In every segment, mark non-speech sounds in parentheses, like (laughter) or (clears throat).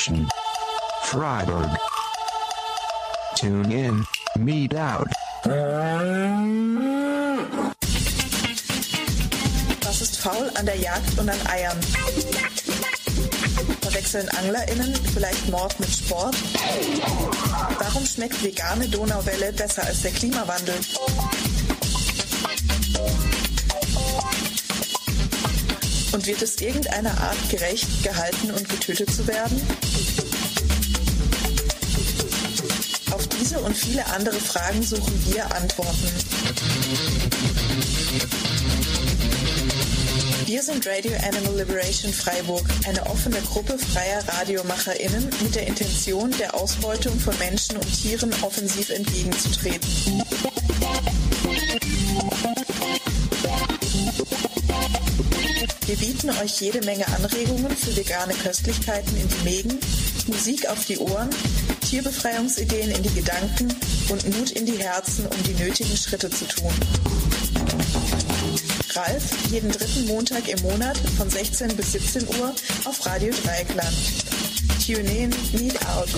Liberation. Freiburg. Tune in, meet out. Was ist faul an der Jagd und an Eiern? Verwechseln AnglerInnen vielleicht Mord mit Sport? Warum schmeckt vegane Donauwelle besser als der Klimawandel? Und wird es irgendeiner Art gerecht, gehalten und getötet zu werden? Und viele andere Fragen suchen wir Antworten. Wir sind Radio Animal Liberation Freiburg, eine offene Gruppe freier RadiomacherInnen mit der Intention, der Ausbeutung von Menschen und Tieren offensiv entgegenzutreten. Wir bieten euch jede Menge Anregungen für vegane Köstlichkeiten in die Mägen, Musik auf die Ohren, Tierbefreiungsideen in die Gedanken und Mut in die Herzen, um die nötigen Schritte zu tun. Ralf jeden dritten Montag im Monat von 16 bis 17 Uhr auf Radio Dreieckland. Tune in, meet out.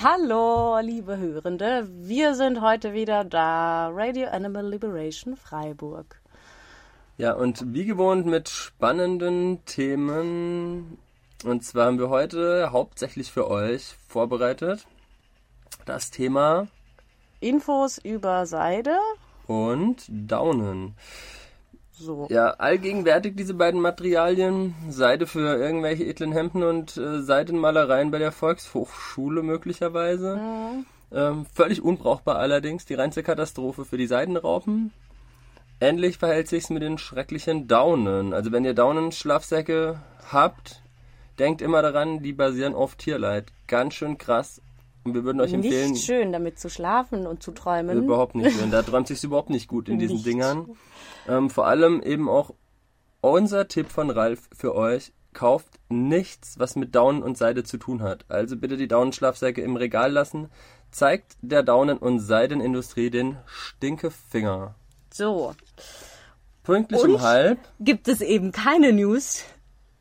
Hallo, liebe Hörende. Wir sind heute wieder da. Radio Animal Liberation Freiburg. Ja, und wie gewohnt mit spannenden Themen. Und zwar haben wir heute hauptsächlich für euch vorbereitet das Thema Infos über Seide. und Daunen. So. Ja, allgegenwärtig diese beiden Materialien. Seide für irgendwelche edlen Hemden und äh, Seidenmalereien bei der Volkshochschule möglicherweise. Ähm, völlig unbrauchbar allerdings. Die reinste Katastrophe für die Seidenraupen. Ähnlich verhält sich's mit den schrecklichen Daunen. Also wenn ihr Daunenschlafsäcke habt, denkt immer daran, die basieren auf Tierleid. Ganz schön krass. Und wir würden euch empfehlen, Nicht schön, damit zu schlafen und zu träumen. Überhaupt nicht schön. Da (laughs) träumt sich überhaupt nicht gut in diesen Nicht. Dingern. Ähm, vor allem eben auch unser Tipp von Ralf für euch. Kauft nichts, was mit Daunen und Seide zu tun hat. Also bitte die Daunenschlafsäcke im Regal lassen. Zeigt der Daunen- und Seidenindustrie den Stinkefinger. So. Pünktlich Und? um halb. Gibt es eben keine News.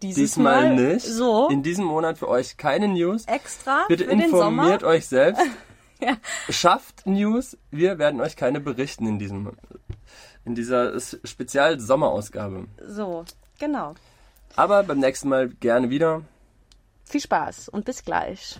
Dieses Diesmal Mal. nicht. So. In diesem Monat für euch keine News. extra Bitte informiert euch selbst. (laughs) Ja. Schafft News. Wir werden euch keine berichten in diesem, in dieser Spezial-Sommerausgabe. So, genau. Aber beim nächsten Mal gerne wieder. Viel Spaß und bis gleich.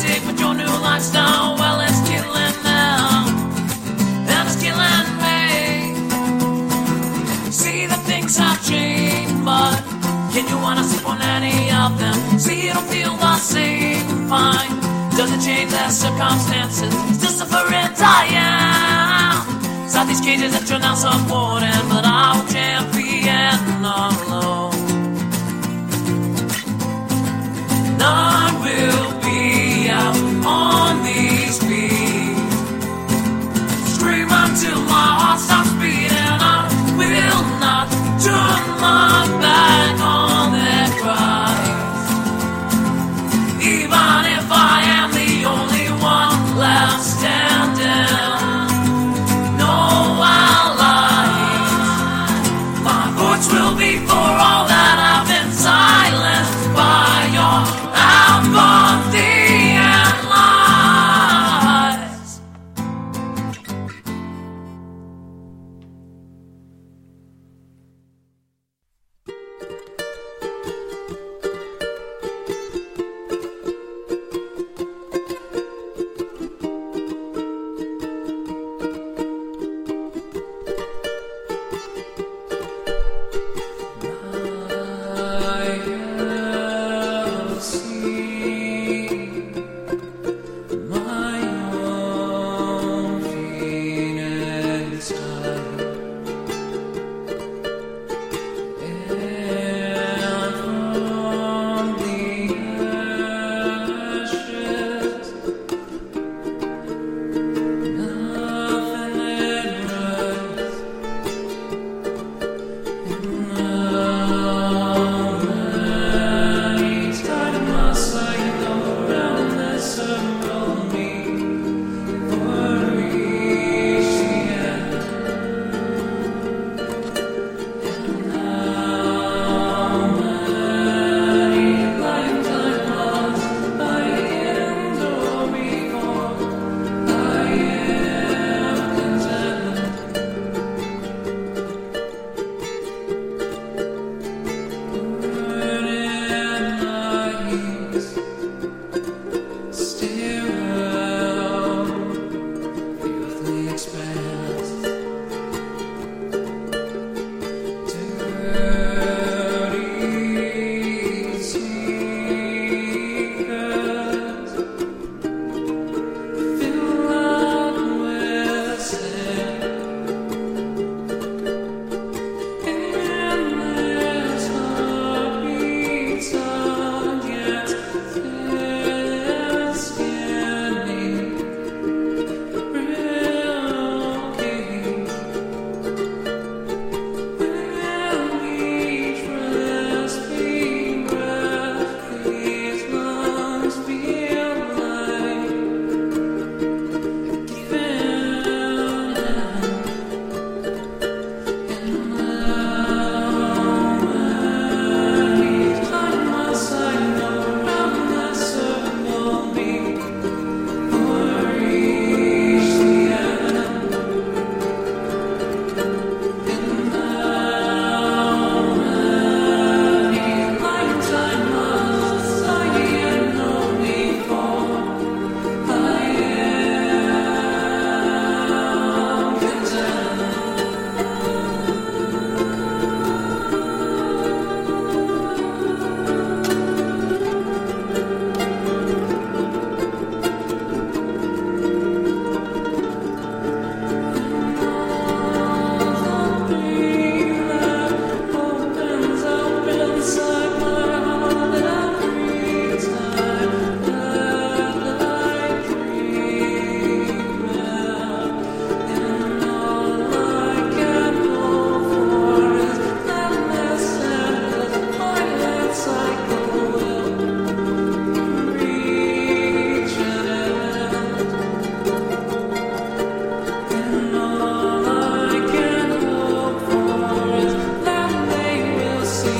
you got with your new lifestyle. Well, it's killing them, and it's killing me. See the things I've changed, but can you wanna sip on any of them? See it'll feel the same, fine. Doesn't change their circumstances. Still suffering, dying. Inside these cages that you're now supporting, but I will champion alone. On these. Scream until my heart stops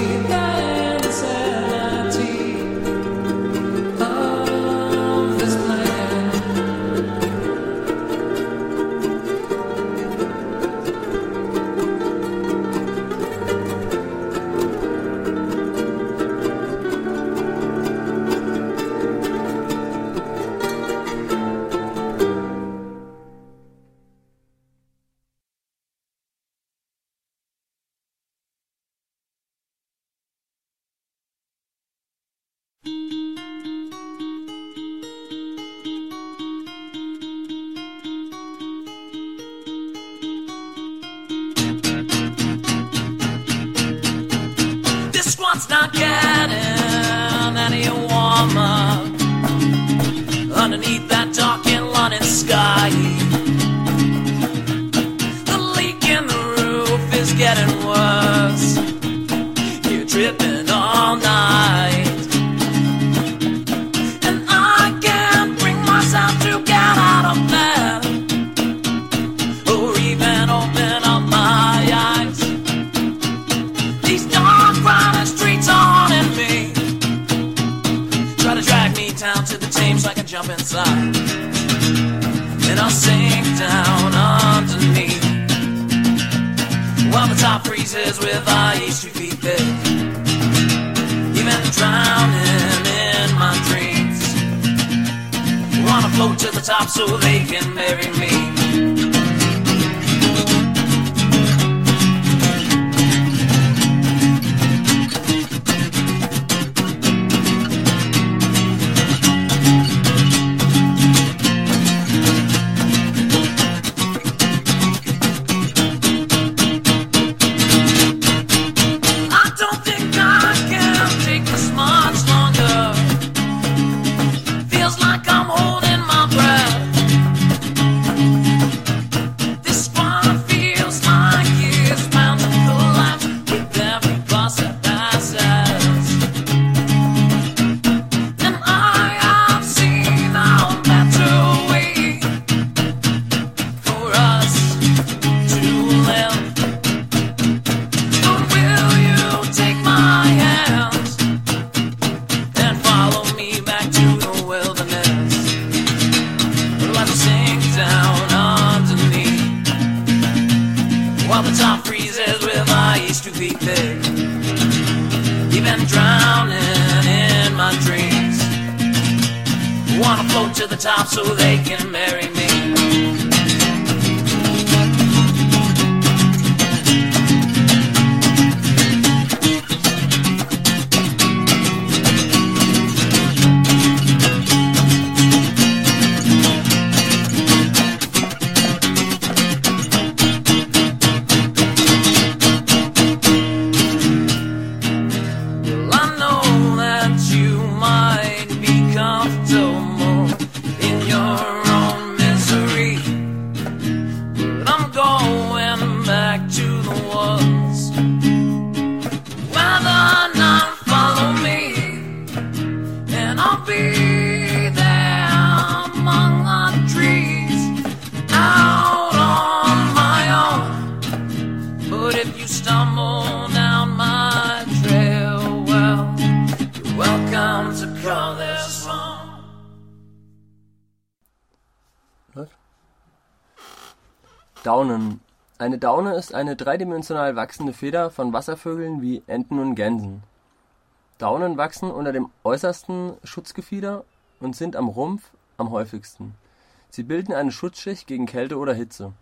you got. wanna float to the top so they can marry me. Daune ist eine dreidimensional wachsende Feder von Wasservögeln wie Enten und Gänsen. Daunen wachsen unter dem äußersten Schutzgefieder und sind am Rumpf am häufigsten. Sie bilden eine Schutzschicht gegen Kälte oder Hitze.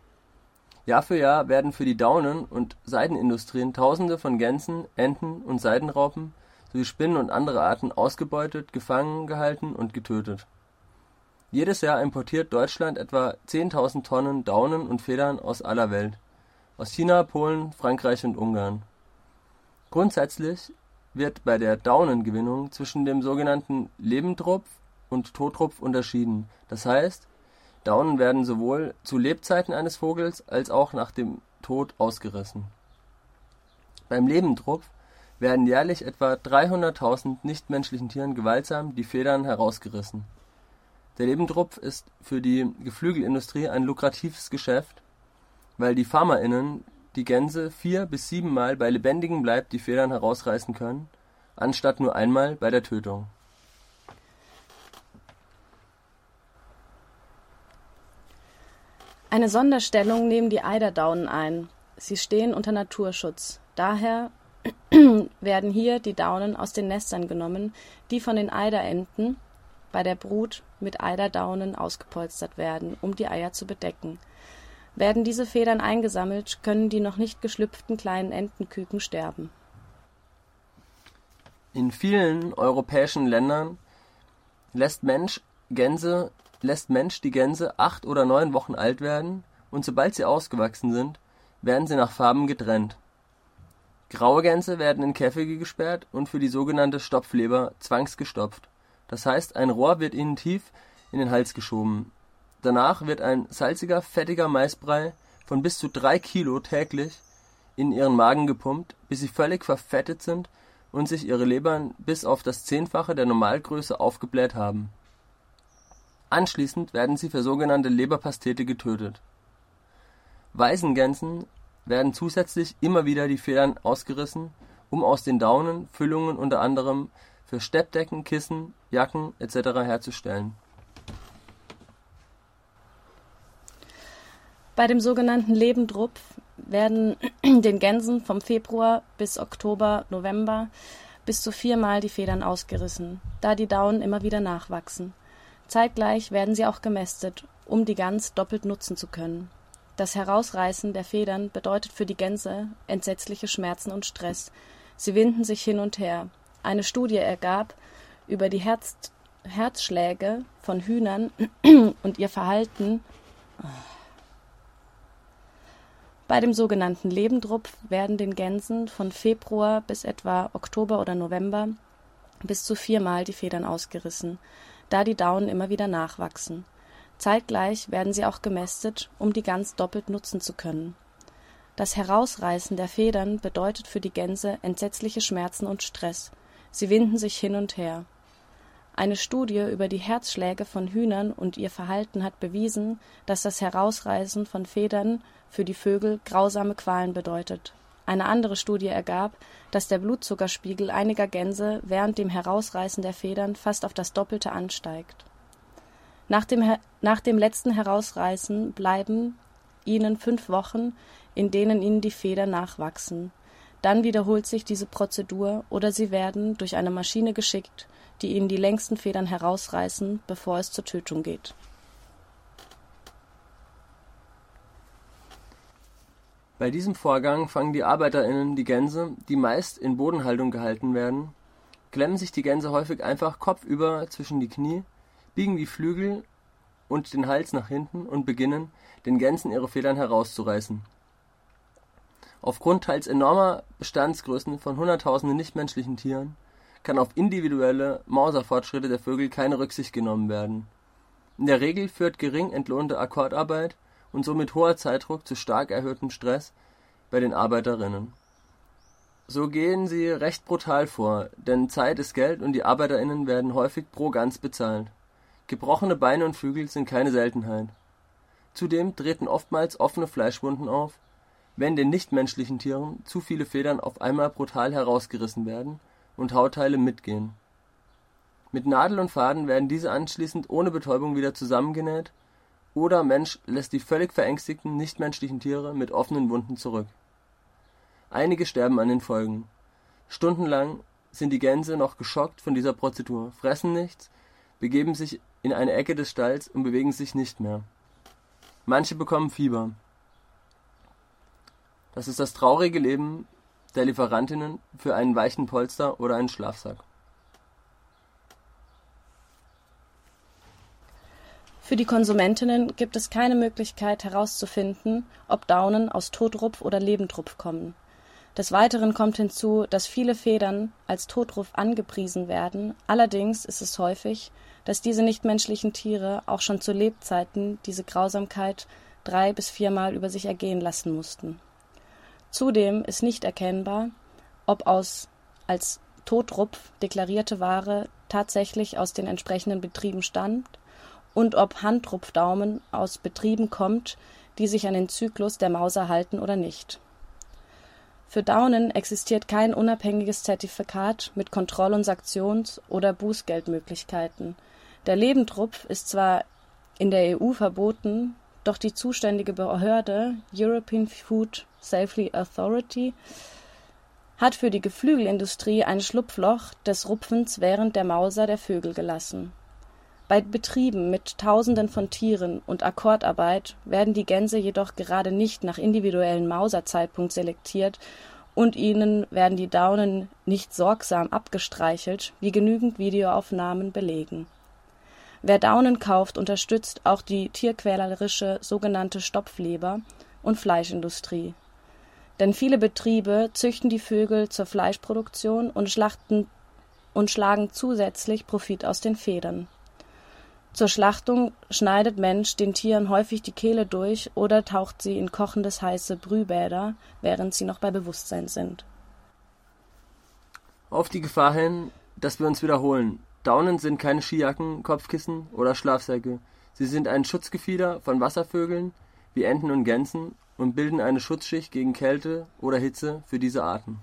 Jahr für Jahr werden für die Daunen- und Seidenindustrien Tausende von Gänsen, Enten und Seidenraupen sowie Spinnen und andere Arten ausgebeutet, gefangen gehalten und getötet. Jedes Jahr importiert Deutschland etwa 10.000 Tonnen Daunen und Federn aus aller Welt aus China, Polen, Frankreich und Ungarn. Grundsätzlich wird bei der Daunengewinnung zwischen dem sogenannten Lebendrupf und Totrupf unterschieden, das heißt, Daunen werden sowohl zu Lebzeiten eines Vogels als auch nach dem Tod ausgerissen. Beim Lebendrupf werden jährlich etwa 300.000 nichtmenschlichen Tieren gewaltsam die Federn herausgerissen. Der Lebendrupf ist für die Geflügelindustrie ein lukratives Geschäft, weil die FarmerInnen die Gänse vier bis siebenmal bei lebendigem Leib die Federn herausreißen können, anstatt nur einmal bei der Tötung. Eine Sonderstellung nehmen die Eiderdaunen ein. Sie stehen unter Naturschutz. Daher (clears throat) werden hier die Daunen aus den Nestern genommen, die von den Eiderenten bei der Brut mit Eiderdaunen ausgepolstert werden, um die Eier zu bedecken. Werden diese Federn eingesammelt, können die noch nicht geschlüpften kleinen Entenküken sterben. In vielen europäischen Ländern lässt Mensch Gänse lässt Mensch die Gänse acht oder neun Wochen alt werden und sobald sie ausgewachsen sind, werden sie nach Farben getrennt. Graue Gänse werden in Käfige gesperrt und für die sogenannte Stopfleber zwangsgestopft. Das heißt, ein Rohr wird ihnen tief in den Hals geschoben. Danach wird ein salziger, fettiger Maisbrei von bis zu drei Kilo täglich in ihren Magen gepumpt, bis sie völlig verfettet sind und sich ihre Lebern bis auf das Zehnfache der Normalgröße aufgebläht haben. Anschließend werden sie für sogenannte Leberpastete getötet. Waisengänsen werden zusätzlich immer wieder die Federn ausgerissen, um aus den Daunen Füllungen unter anderem für Steppdecken, Kissen, Jacken etc. herzustellen. Bei dem sogenannten Lebendrupf werden (clears throat) den Gänsen vom Februar bis Oktober, November bis zu viermal die Federn ausgerissen, da die Daunen immer wieder nachwachsen. Zeitgleich werden sie auch gemästet, um die Gans doppelt nutzen zu können. Das Herausreißen der Federn bedeutet für die Gänse entsetzliche Schmerzen und Stress. Sie winden sich hin und her. Eine Studie ergab über die Herz Herzschläge von Hühnern (clears throat) und ihr Verhalten. Bei dem sogenannten Lebendrupf werden den Gänsen von Februar bis etwa Oktober oder November bis zu viermal die Federn ausgerissen da die Daunen immer wieder nachwachsen. Zeitgleich werden sie auch gemästet, um die Gans doppelt nutzen zu können. Das Herausreißen der Federn bedeutet für die Gänse entsetzliche Schmerzen und Stress. Sie winden sich hin und her. Eine Studie über die Herzschläge von Hühnern und ihr Verhalten hat bewiesen, dass das Herausreißen von Federn für die Vögel grausame Qualen bedeutet. Eine andere Studie ergab, dass der Blutzuckerspiegel einiger Gänse während dem Herausreißen der Federn fast auf das Doppelte ansteigt. Nach dem, nach dem letzten Herausreißen bleiben ihnen fünf Wochen, in denen ihnen die Federn nachwachsen. Dann wiederholt sich diese Prozedur oder sie werden durch eine Maschine geschickt, die ihnen die längsten Federn herausreißen, bevor es zur Tötung geht. Bei diesem Vorgang fangen die ArbeiterInnen die Gänse, die meist in Bodenhaltung gehalten werden, klemmen sich die Gänse häufig einfach kopfüber zwischen die Knie, biegen die Flügel und den Hals nach hinten und beginnen, den Gänsen ihre Federn herauszureißen. Aufgrund teils enormer Bestandsgrößen von hunderttausenden nichtmenschlichen Tieren kann auf individuelle Mauserfortschritte der Vögel keine Rücksicht genommen werden. In der Regel führt gering entlohnte Akkordarbeit und somit hoher Zeitdruck zu stark erhöhtem Stress bei den Arbeiterinnen. So gehen sie recht brutal vor, denn Zeit ist Geld und die Arbeiterinnen werden häufig pro Gans bezahlt. Gebrochene Beine und Flügel sind keine Seltenheit. Zudem treten oftmals offene Fleischwunden auf, wenn den nichtmenschlichen Tieren zu viele Federn auf einmal brutal herausgerissen werden und Hautteile mitgehen. Mit Nadel und Faden werden diese anschließend ohne Betäubung wieder zusammengenäht oder Mensch lässt die völlig verängstigten nichtmenschlichen Tiere mit offenen Wunden zurück. Einige sterben an den Folgen. Stundenlang sind die Gänse noch geschockt von dieser Prozedur, fressen nichts, begeben sich in eine Ecke des Stalls und bewegen sich nicht mehr. Manche bekommen Fieber. Das ist das traurige Leben der Lieferantinnen für einen weichen Polster oder einen Schlafsack. Für die Konsumentinnen gibt es keine Möglichkeit herauszufinden, ob Daunen aus Totrupf oder Lebendrupf kommen. Des Weiteren kommt hinzu, dass viele Federn als Totrupf angepriesen werden, allerdings ist es häufig, dass diese nichtmenschlichen Tiere auch schon zu Lebzeiten diese Grausamkeit drei bis viermal über sich ergehen lassen mussten. Zudem ist nicht erkennbar, ob aus als Totrupf deklarierte Ware tatsächlich aus den entsprechenden Betrieben stammt und ob Handrupfdaumen aus Betrieben kommt, die sich an den Zyklus der Mauser halten oder nicht. Für Daunen existiert kein unabhängiges Zertifikat mit Kontroll- und Sanktions- oder Bußgeldmöglichkeiten. Der Lebendrupf ist zwar in der EU verboten, doch die zuständige Behörde European Food Safety Authority hat für die Geflügelindustrie ein Schlupfloch des Rupfens während der Mauser der Vögel gelassen. Bei Betrieben mit Tausenden von Tieren und Akkordarbeit werden die Gänse jedoch gerade nicht nach individuellen Mauserzeitpunkt selektiert und ihnen werden die Daunen nicht sorgsam abgestreichelt, wie genügend Videoaufnahmen belegen. Wer Daunen kauft, unterstützt auch die tierquälerische sogenannte Stopfleber und Fleischindustrie. Denn viele Betriebe züchten die Vögel zur Fleischproduktion und schlachten und schlagen zusätzlich Profit aus den Federn. Zur Schlachtung schneidet Mensch den Tieren häufig die Kehle durch oder taucht sie in kochendes heiße Brühbäder, während sie noch bei Bewusstsein sind. Auf die Gefahr hin, dass wir uns wiederholen. Daunen sind keine Skijacken, Kopfkissen oder Schlafsäcke. Sie sind ein Schutzgefieder von Wasservögeln wie Enten und Gänsen und bilden eine Schutzschicht gegen Kälte oder Hitze für diese Arten.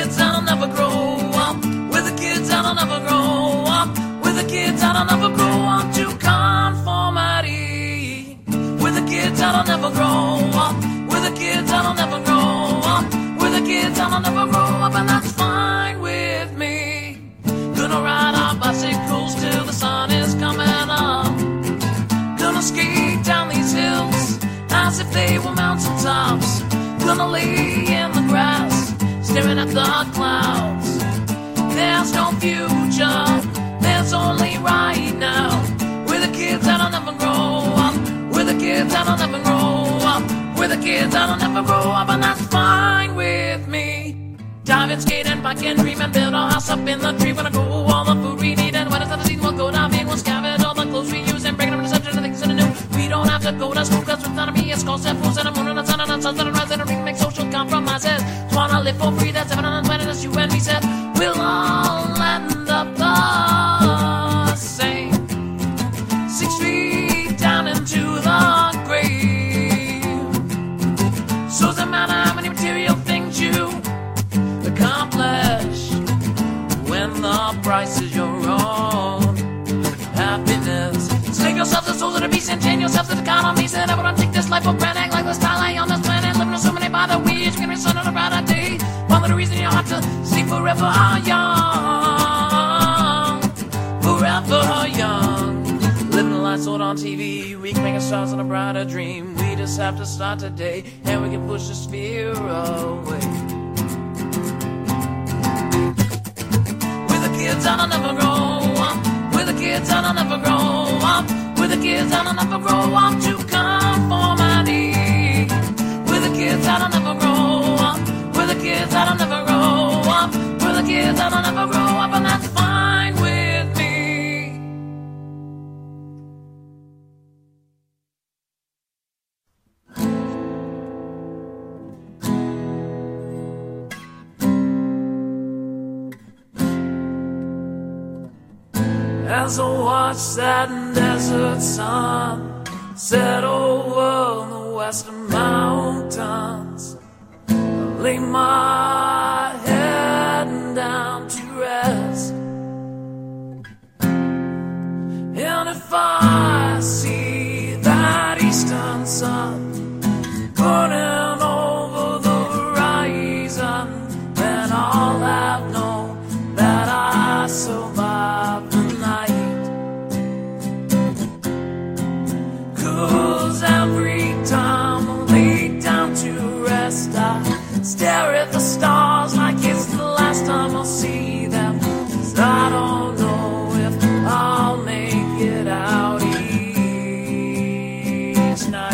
Kids that'll never grow up. We're the kids that'll never grow up. We're the kids that'll never grow up to conformity. We're the kids that'll never grow up. We're the kids that'll never grow up. We're the kids that'll never grow up, and that's fine with me. Gonna ride our bicycles till the sun is coming up. Gonna skate down these hills as if they were mountain tops. Gonna lay in the at the clouds. There's no future, there's only right now. We're the kids that'll never grow up. We're the kids that'll never grow up. We're the kids that'll never grow up, and that's fine with me. Diving, skating, dream and build a house up in the tree. When I grow all the food we need, and when it's not the season, we'll go diving. We'll scavenge all the clothes we use and break it them into subject and things that are new. We don't have to go to school, cause with me, it's called fools and a moon and a sun and a sun and rise and social compromises. Just wanna live for free, that's 720, that's you and me said. We'll all end up the same. Six feet down into the grave. So doesn't matter how many material things you accomplish when the price is your own happiness. Slave yourself to souls of the beast and chain yourself to the economy. Said I wouldn't take this life for granted to sleep forever young. Forever young. Living a life sold on TV. We can make a stars on a brighter dream. We just have to start today and we can push the fear away. We're the kids that'll never grow up. We're the kids that'll never grow up. We're the kids that'll never grow up to conformity. We're the kids that'll never grow up. We're the kids that'll never grow up. We're the kids that'll never grow up, and that's fine with me. As I watch that desert sun set over the western mountains, lay my head down to rest. And if I last night.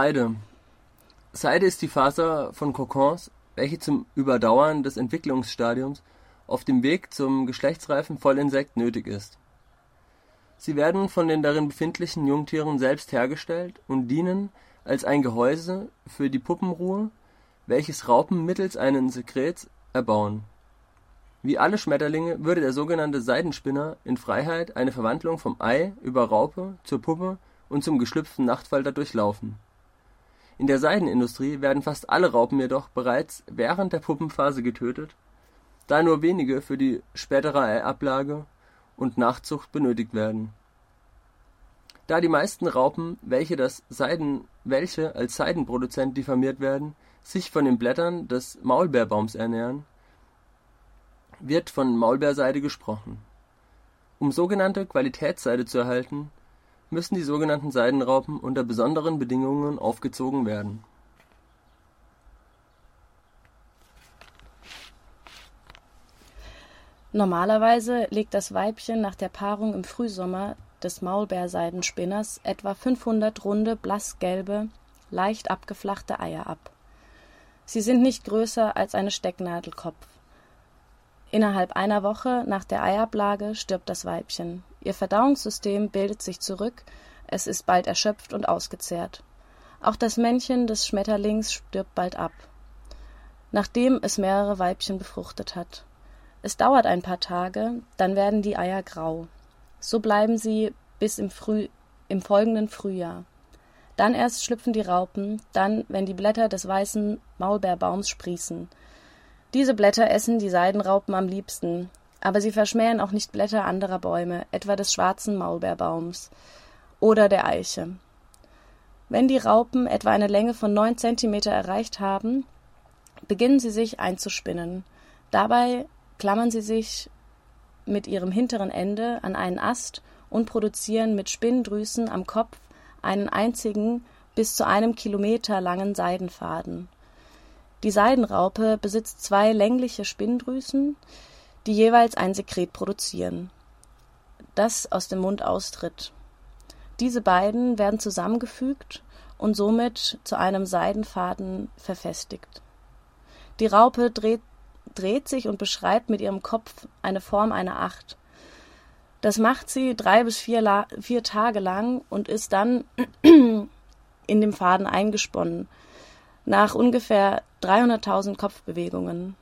Seide. Seide ist die Faser von Kokons, welche zum Überdauern des Entwicklungsstadiums auf dem Weg zum geschlechtsreifen Vollinsekt nötig ist. Sie werden von den darin befindlichen Jungtieren selbst hergestellt und dienen als ein Gehäuse für die Puppenruhe, welches Raupen mittels eines Sekrets erbauen. Wie alle Schmetterlinge würde der sogenannte Seidenspinner in Freiheit eine Verwandlung vom Ei über Raupe zur Puppe und zum geschlüpften Nachtfalter durchlaufen. In der Seidenindustrie werden fast alle Raupen jedoch bereits während der Puppenphase getötet, da nur wenige für die spätere Eiablage und Nachzucht benötigt werden. Da die meisten Raupen, welche als Seidenproduzent diffamiert werden, sich von den Blättern des Maulbeerbaums ernähren, wird von Maulbeerseide gesprochen. Um sogenannte Qualitätsseide zu erhalten, müssen die sogenannten Seidenraupen unter besonderen Bedingungen aufgezogen werden. Normalerweise legt das Weibchen nach der Paarung im Frühsommer des Maulbeerseidenspinners etwa 500 runde, blassgelbe, leicht abgeflachte Eier ab. Sie sind nicht größer als eine Stecknadelkopf. Innerhalb einer Woche nach der Eiablage stirbt das Weibchen. Ihr Verdauungssystem bildet sich zurück, es ist bald erschöpft und ausgezehrt. Auch das Männchen des Schmetterlings stirbt bald ab, nachdem es mehrere Weibchen befruchtet hat. Es dauert ein paar Tage, dann werden die Eier grau. So bleiben sie bis im, Früh, im folgenden Frühjahr. Dann erst schlüpfen die Raupen, dann, wenn die Blätter des weißen Maulbeerbaums sprießen. Diese Blätter essen die Seidenraupen am liebsten, aber sie verschmähen auch nicht Blätter anderer Bäume, etwa des schwarzen Maulbeerbaums oder der Eiche. Wenn die Raupen etwa eine Länge von neun Zentimeter erreicht haben, beginnen sie sich einzuspinnen. Dabei klammern sie sich mit ihrem hinteren Ende an einen Ast und produzieren mit Spinndrüsen am Kopf einen einzigen bis zu einem Kilometer langen Seidenfaden. Die Seidenraupe besitzt zwei längliche Spinndrüsen, die jeweils ein Sekret produzieren, das aus dem Mund austritt. Diese beiden werden zusammengefügt und somit zu einem Seidenfaden verfestigt. Die Raupe dreht, dreht sich und beschreibt mit ihrem Kopf eine Form einer Acht. Das macht sie drei bis vier, La vier Tage lang und ist dann (clears throat) in dem Faden eingesponnen, nach ungefähr 300.000 Kopfbewegungen.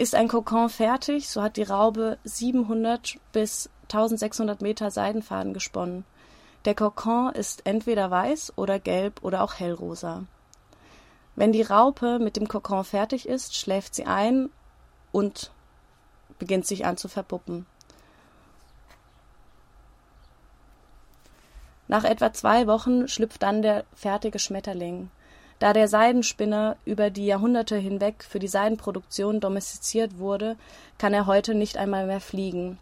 Ist ein Kokon fertig, so hat die Raube 700 bis 1600 Meter Seidenfaden gesponnen. Der Kokon ist entweder weiß oder gelb oder auch hellrosa. Wenn die Raupe mit dem Kokon fertig ist, schläft sie ein und beginnt sich an zu verpuppen. Nach etwa zwei Wochen schlüpft dann der fertige Schmetterling. Da der Seidenspinner über die Jahrhunderte hinweg für die Seidenproduktion domestiziert wurde, kann er heute nicht einmal mehr fliegen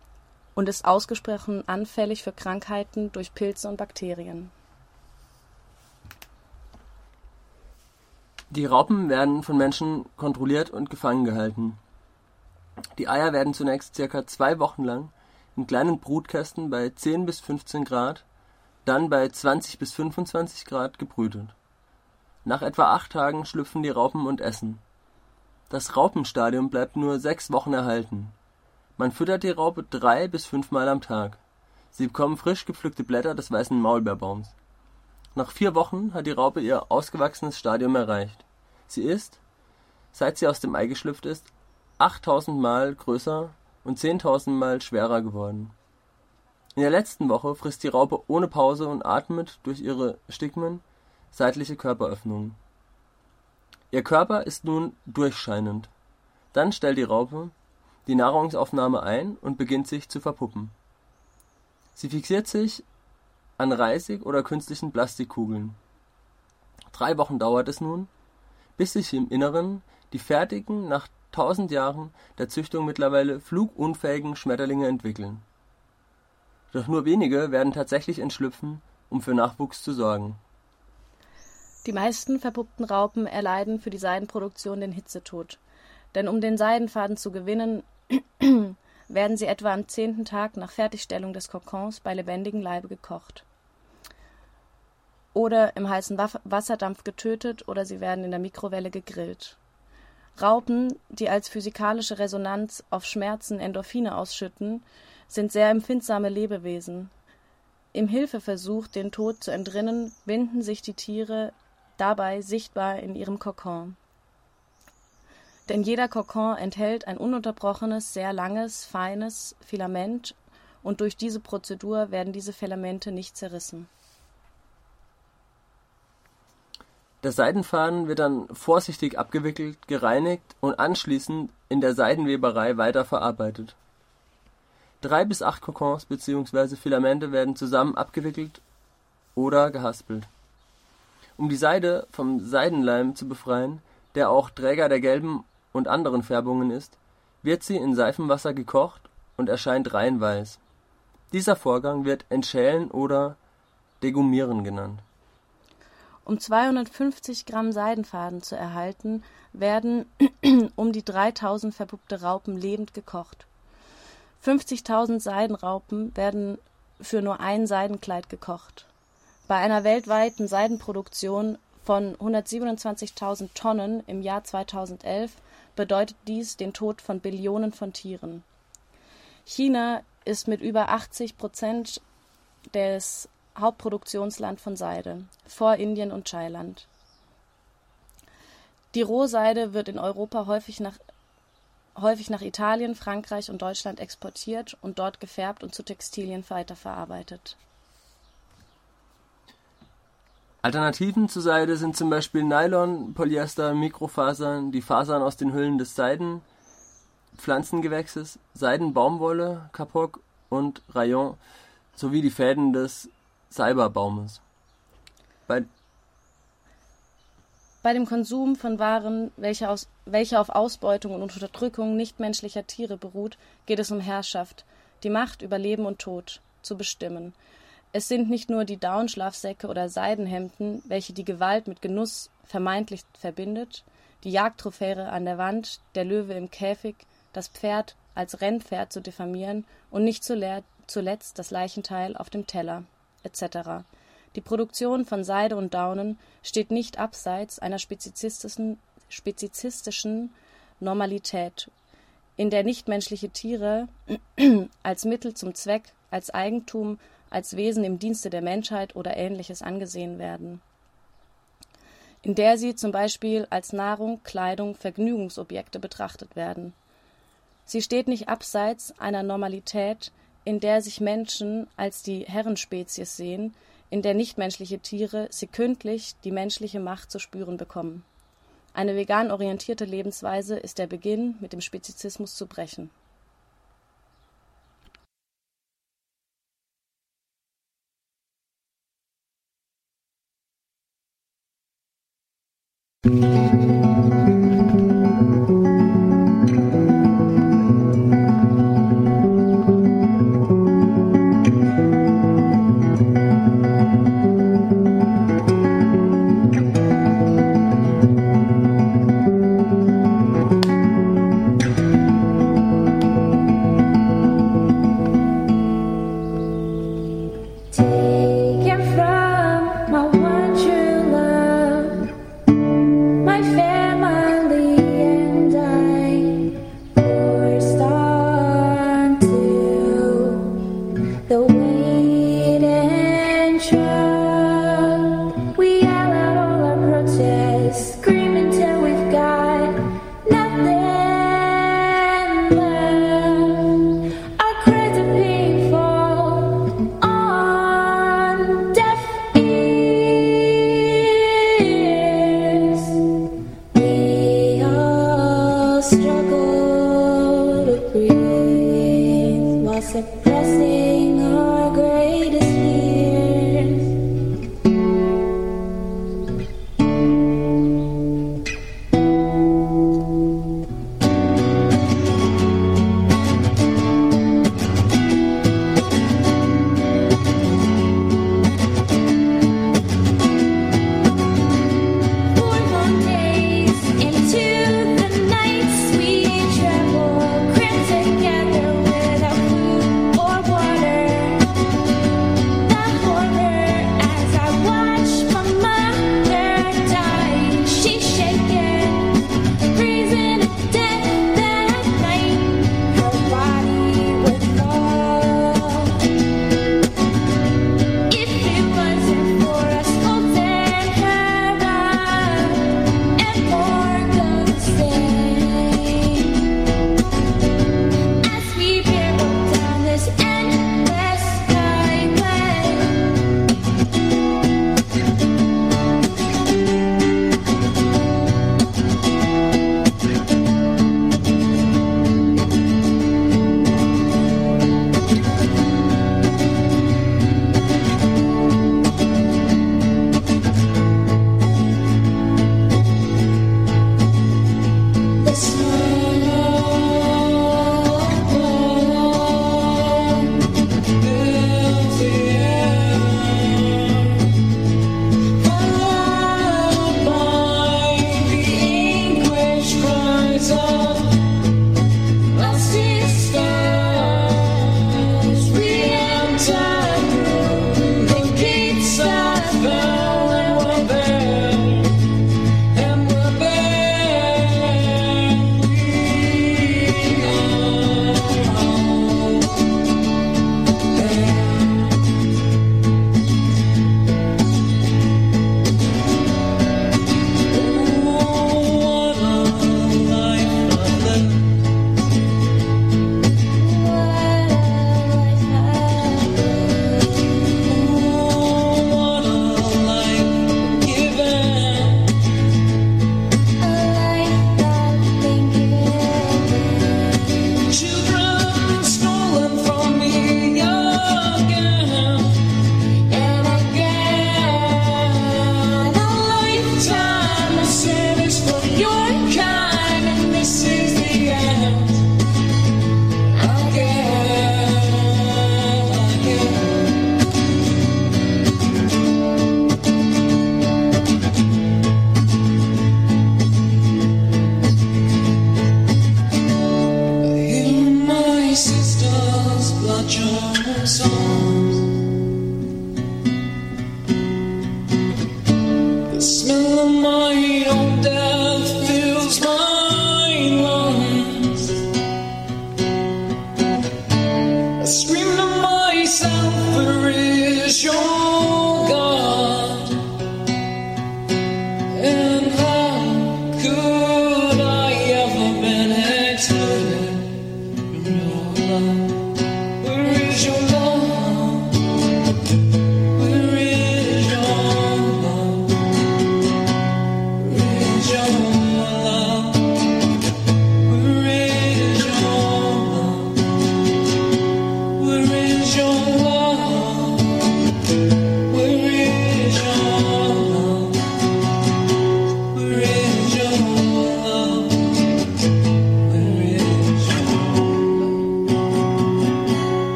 und ist ausgesprochen anfällig für Krankheiten durch Pilze und Bakterien. Die Raupen werden von Menschen kontrolliert und gefangen gehalten. Die Eier werden zunächst circa zwei Wochen lang in kleinen Brutkästen bei 10 bis 15 Grad, dann bei 20 bis 25 Grad gebrütet. Nach etwa acht Tagen schlüpfen die Raupen und essen. Das Raupenstadium bleibt nur sechs Wochen erhalten. Man füttert die Raupe drei bis fünfmal am Tag. Sie bekommen frisch gepflückte Blätter des weißen Maulbeerbaums. Nach vier Wochen hat die Raupe ihr ausgewachsenes Stadium erreicht. Sie ist, seit sie aus dem Ei geschlüpft ist, 8000 Mal größer und 10.000 Mal schwerer geworden. In der letzten Woche frisst die Raupe ohne Pause und atmet durch ihre Stigmen seitliche Körperöffnungen. Ihr Körper ist nun durchscheinend. Dann stellt die Raupe die Nahrungsaufnahme ein und beginnt sich zu verpuppen. Sie fixiert sich an Reisig oder künstlichen Plastikkugeln. Drei Wochen dauert es nun, bis sich im Inneren die fertigen, nach tausend Jahren der Züchtung mittlerweile flugunfähigen Schmetterlinge entwickeln. Doch nur wenige werden tatsächlich entschlüpfen, um für Nachwuchs zu sorgen. Die meisten verpuppten Raupen erleiden für die Seidenproduktion den Hitzetod. Denn um den Seidenfaden zu gewinnen, (clears throat) werden sie etwa am zehnten Tag nach Fertigstellung des Kokons bei lebendigem Leibe gekocht. Oder im heißen Wasserdampf getötet oder sie werden in der Mikrowelle gegrillt. Raupen, die als physikalische Resonanz auf Schmerzen Endorphine ausschütten, sind sehr empfindsame Lebewesen. Im Hilfeversuch, den Tod zu entrinnen, binden sich die Tiere dabei sichtbar in ihrem Kokon. Denn jeder Kokon enthält ein ununterbrochenes, sehr langes, feines Filament und durch diese Prozedur werden diese Filamente nicht zerrissen. Der Seidenfaden wird dann vorsichtig abgewickelt, gereinigt und anschließend in der Seidenweberei weiterverarbeitet. Drei bis acht Kokons bzw. Filamente werden zusammen abgewickelt oder gehaspelt. Um die Seide vom Seidenleim zu befreien, der auch Träger der gelben und anderen Färbungen ist, wird sie in Seifenwasser gekocht und erscheint rein weiß. Dieser Vorgang wird Entschälen oder Degumieren genannt. Um 250 Gramm Seidenfaden zu erhalten, werden (clears throat) um die 3000 verpuppte Raupen lebend gekocht. 50.000 Seidenraupen werden für nur ein Seidenkleid gekocht. Bei einer weltweiten Seidenproduktion von 127.000 Tonnen im Jahr 2011 bedeutet dies den Tod von Billionen von Tieren. China ist mit über 80 Prozent des Hauptproduktionsland von Seide, vor Indien und Thailand. Die Rohseide wird in Europa häufig nach, häufig nach Italien, Frankreich und Deutschland exportiert und dort gefärbt und zu Textilien weiterverarbeitet. Alternativen zur Seide sind zum Beispiel Nylon, Polyester, Mikrofasern, die Fasern aus den Hüllen des Seidenpflanzengewächses, Seidenbaumwolle, Kapok und Rayon sowie die Fäden des Seiberbaumes. Bei Bei dem Konsum von Waren, welche, aus, welche auf Ausbeutung und Unterdrückung nichtmenschlicher Tiere beruht, geht es um Herrschaft, die Macht über Leben und Tod zu bestimmen. Es sind nicht nur die Daunenschlafsäcke oder Seidenhemden, welche die Gewalt mit Genuss vermeintlich verbindet, die Jagdtrophäe an der Wand, der Löwe im Käfig, das Pferd als Rennpferd zu diffamieren und nicht zuletzt das Leichenteil auf dem Teller, etc. Die Produktion von Seide und Daunen steht nicht abseits einer spezifistischen, spezifistischen Normalität, in der nichtmenschliche Tiere (clears throat) als Mittel zum Zweck, als Eigentum als Wesen im Dienste der Menschheit oder ähnliches angesehen werden, in der sie zum Beispiel als Nahrung, Kleidung, Vergnügungsobjekte betrachtet werden. Sie steht nicht abseits einer Normalität, in der sich Menschen als die Herrenspezies sehen, in der nichtmenschliche Tiere sekündlich die menschliche Macht zu spüren bekommen. Eine vegan orientierte Lebensweise ist der Beginn, mit dem Spezizismus zu brechen.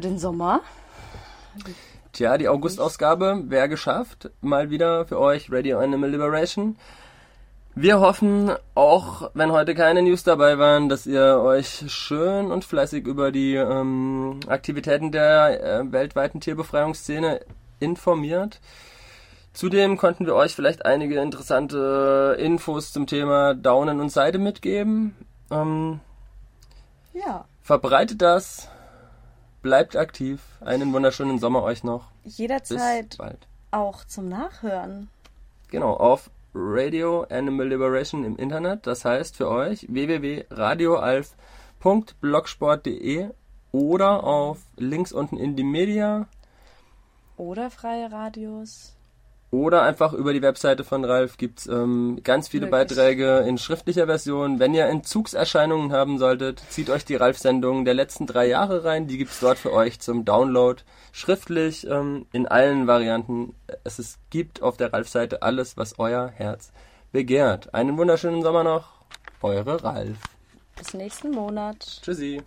Für den Sommer. Tja, die August-Ausgabe wäre geschafft. Mal wieder für euch Radio Animal Liberation. Wir hoffen, auch wenn heute keine News dabei waren, dass ihr euch schön und fleißig über die ähm, Aktivitäten der äh, weltweiten Tierbefreiungsszene informiert. Zudem konnten wir euch vielleicht einige interessante Infos zum Thema Daunen und Seide mitgeben. Ähm, Ja. verbreitet das, bleibt aktiv. Einen wunderschönen Sommer euch noch. Bis Jederzeit bald. auch zum Nachhören. Genau, auf Radio Animal Liberation im Internet. Das heißt für euch www.radioalf.blogsport.de oder auf Links unten in die Media Oder freie Radios. Oder einfach über die Webseite von Ralf gibt's ähm, ganz viele Möglich. Beiträge in schriftlicher Version. Wenn ihr Entzugserscheinungen haben solltet, zieht euch die Ralf-Sendungen der letzten drei Jahre rein. Die gibt's dort für euch zum Download. Schriftlich ähm, in allen Varianten. Es ist, gibt auf der Ralf-Seite alles, was euer Herz begehrt. Einen wunderschönen Sommer noch. Eure Ralf. Bis nächsten Monat. Tschüssi.